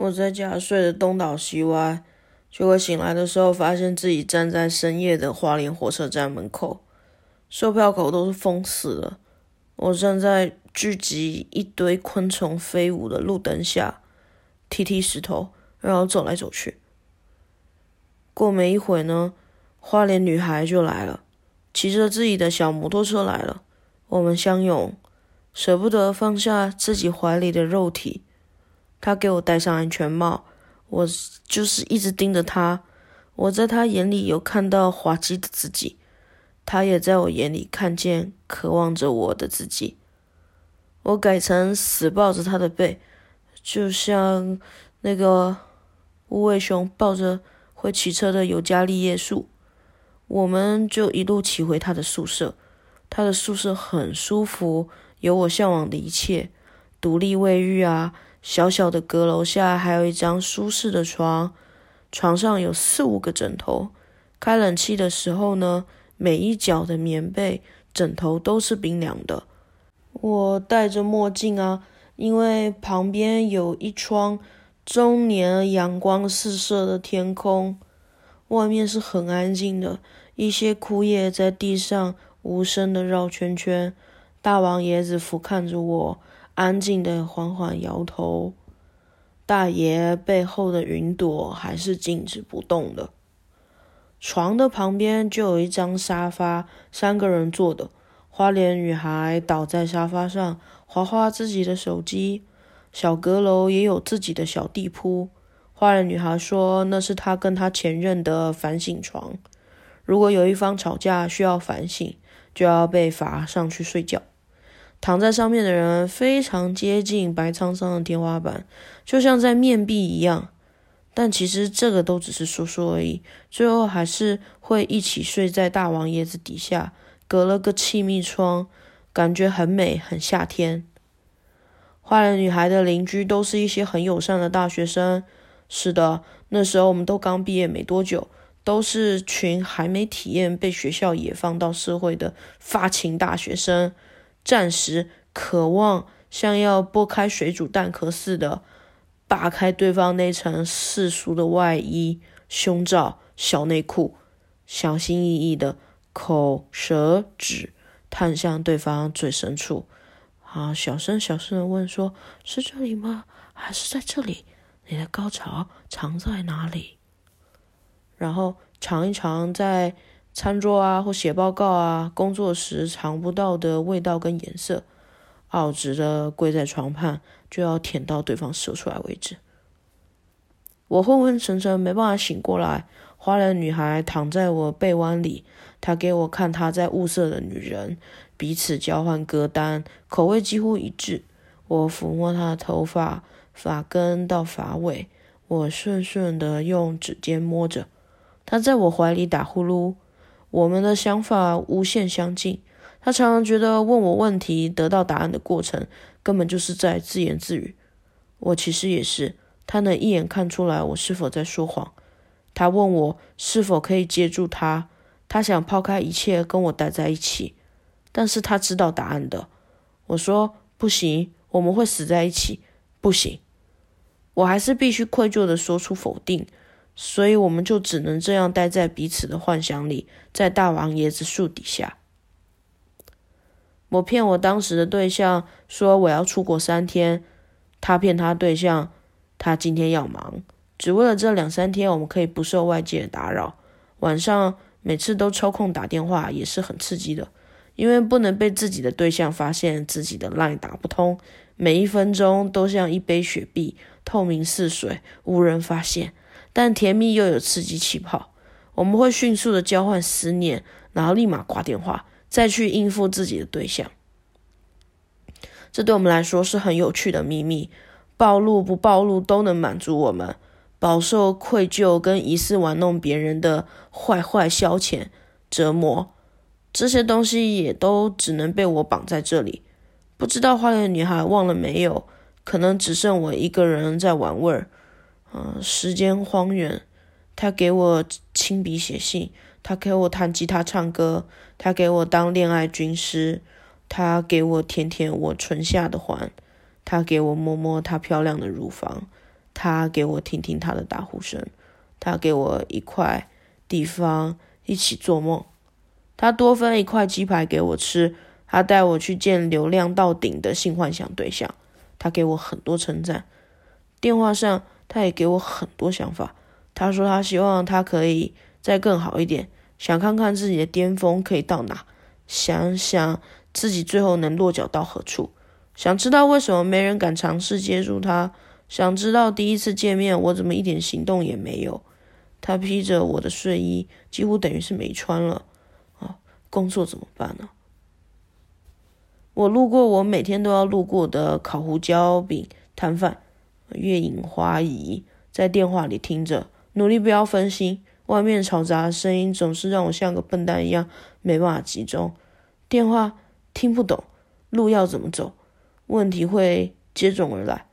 我在家睡得东倒西歪，结果醒来的时候，发现自己站在深夜的花莲火车站门口，售票口都是封死的。我站在聚集一堆昆虫飞舞的路灯下，踢踢石头，然后走来走去。过没一会呢，花莲女孩就来了，骑着自己的小摩托车来了。我们相拥，舍不得放下自己怀里的肉体。他给我戴上安全帽，我就是一直盯着他。我在他眼里有看到滑稽的自己，他也在我眼里看见渴望着我的自己。我改成死抱着他的背，就像那个无尾熊抱着会骑车的尤加利叶树。我们就一路骑回他的宿舍，他的宿舍很舒服，有我向往的一切，独立卫浴啊。小小的阁楼下还有一张舒适的床，床上有四五个枕头。开冷气的时候呢，每一角的棉被、枕头都是冰凉的。我戴着墨镜啊，因为旁边有一窗终年阳光四射的天空。外面是很安静的，一些枯叶在地上无声的绕圈圈。大王爷子俯瞰着我。安静的缓缓摇头，大爷背后的云朵还是静止不动的。床的旁边就有一张沙发，三个人坐的。花脸女孩倒在沙发上，划划自己的手机。小阁楼也有自己的小地铺。花脸女孩说，那是她跟她前任的反省床。如果有一方吵架需要反省，就要被罚上去睡觉。躺在上面的人非常接近白苍苍的天花板，就像在面壁一样。但其实这个都只是说说而已，最后还是会一起睡在大王椰子底下，隔了个气密窗，感觉很美，很夏天。花莲女孩的邻居都是一些很友善的大学生。是的，那时候我们都刚毕业没多久，都是群还没体验被学校野放到社会的发情大学生。暂时渴望像要剥开水煮蛋壳似的扒开对方那层世俗的外衣、胸罩、小内裤，小心翼翼的口舌指探向对方最深处，啊，小声小声的问说：“是这里吗？还是在这里？你的高潮藏在哪里？”然后尝一尝在。餐桌啊，或写报告啊，工作时尝不到的味道跟颜色，傲直的跪在床畔，就要舔到对方射出来为止。我昏昏沉沉，没办法醒过来。花脸女孩躺在我背弯里，她给我看她在物色的女人，彼此交换歌单，口味几乎一致。我抚摸她的头发，发根到发尾，我顺顺的用指尖摸着，她在我怀里打呼噜。我们的想法无限相近。他常常觉得问我问题得到答案的过程，根本就是在自言自语。我其实也是，他能一眼看出来我是否在说谎。他问我是否可以接住他，他想抛开一切跟我待在一起，但是他知道答案的。我说不行，我们会死在一起，不行。我还是必须愧疚的说出否定。所以我们就只能这样待在彼此的幻想里，在大王椰子树底下。我骗我当时的对象说我要出国三天，他骗他对象，他今天要忙，只为了这两三天我们可以不受外界的打扰。晚上每次都抽空打电话也是很刺激的，因为不能被自己的对象发现自己的 line 打不通，每一分钟都像一杯雪碧，透明似水，无人发现。但甜蜜又有刺激气泡，我们会迅速的交换思念，然后立马挂电话，再去应付自己的对象。这对我们来说是很有趣的秘密，暴露不暴露都能满足我们，饱受愧疚跟疑似玩弄别人的坏坏消遣折磨。这些东西也都只能被我绑在这里。不知道花园女孩忘了没有？可能只剩我一个人在玩味儿。嗯，时间荒原，他给我亲笔写信，他给我弹吉他唱歌，他给我当恋爱军师，他给我舔舔我唇下的环，他给我摸摸她漂亮的乳房，他给我听听他的打呼声，他给我一块地方一起做梦，他多分一块鸡排给我吃，他带我去见流量到顶的性幻想对象，他给我很多称赞。电话上他也给我很多想法，他说他希望他可以再更好一点，想看看自己的巅峰可以到哪，想想自己最后能落脚到何处，想知道为什么没人敢尝试接触他。想知道第一次见面我怎么一点行动也没有？他披着我的睡衣，几乎等于是没穿了。啊，工作怎么办呢？我路过我每天都要路过的烤胡椒饼摊贩，月影花怡在电话里听着，努力不要分心。外面嘈杂的声音总是让我像个笨蛋一样没办法集中。电话听不懂，路要怎么走？问题会接踵而来。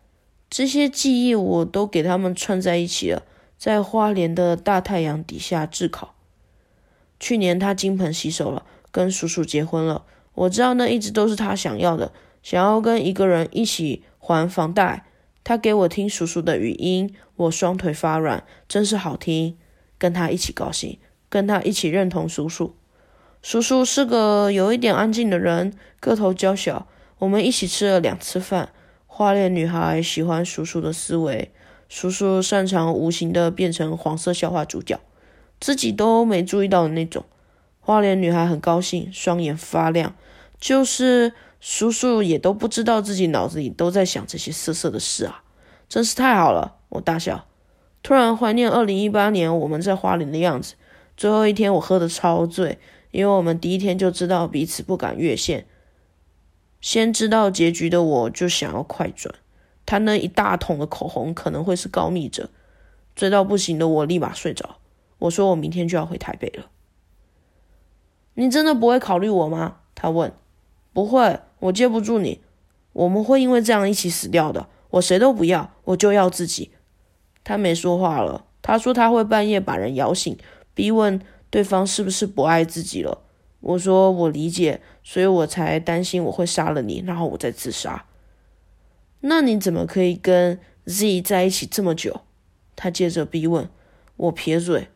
这些记忆我都给他们串在一起了，在花莲的大太阳底下炙烤。去年他金盆洗手了，跟叔叔结婚了。我知道那一直都是他想要的，想要跟一个人一起还房贷。他给我听叔叔的语音，我双腿发软，真是好听。跟他一起高兴，跟他一起认同叔叔。叔叔是个有一点安静的人，个头娇小。我们一起吃了两次饭。花莲女孩喜欢叔叔的思维，叔叔擅长无形的变成黄色笑话主角，自己都没注意到的那种。花莲女孩很高兴，双眼发亮，就是叔叔也都不知道自己脑子里都在想这些色色的事啊，真是太好了！我大笑，突然怀念二零一八年我们在花莲的样子。最后一天我喝得超醉，因为我们第一天就知道彼此不敢越线。先知道结局的我就想要快转，他那一大桶的口红可能会是高密者，醉到不行的我立马睡着。我说我明天就要回台北了。你真的不会考虑我吗？他问。不会，我接不住你。我们会因为这样一起死掉的。我谁都不要，我就要自己。他没说话了。他说他会半夜把人摇醒，逼问对方是不是不爱自己了。我说我理解，所以我才担心我会杀了你，然后我再自杀。那你怎么可以跟 Z 在一起这么久？他接着逼问。我撇嘴。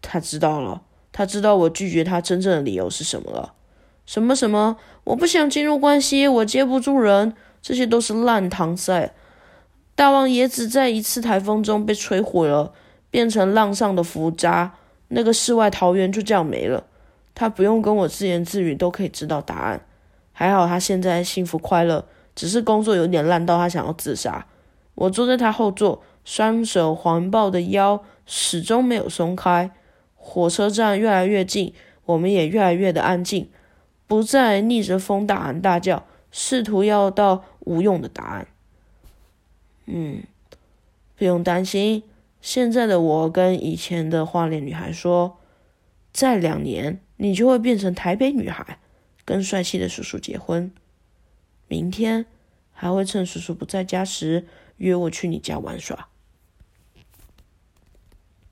他知道了，他知道我拒绝他真正的理由是什么了。什么什么？我不想进入关系，我接不住人，这些都是烂搪塞。大王也只在一次台风中被摧毁了，变成浪上的浮渣，那个世外桃源就这样没了。他不用跟我自言自语都可以知道答案，还好他现在幸福快乐，只是工作有点烂到他想要自杀。我坐在他后座，双手环抱的腰始终没有松开。火车站越来越近，我们也越来越的安静，不再逆着风大喊大叫，试图要到无用的答案。嗯，不用担心，现在的我跟以前的花脸女孩说，再两年。你就会变成台北女孩，跟帅气的叔叔结婚。明天还会趁叔叔不在家时约我去你家玩耍。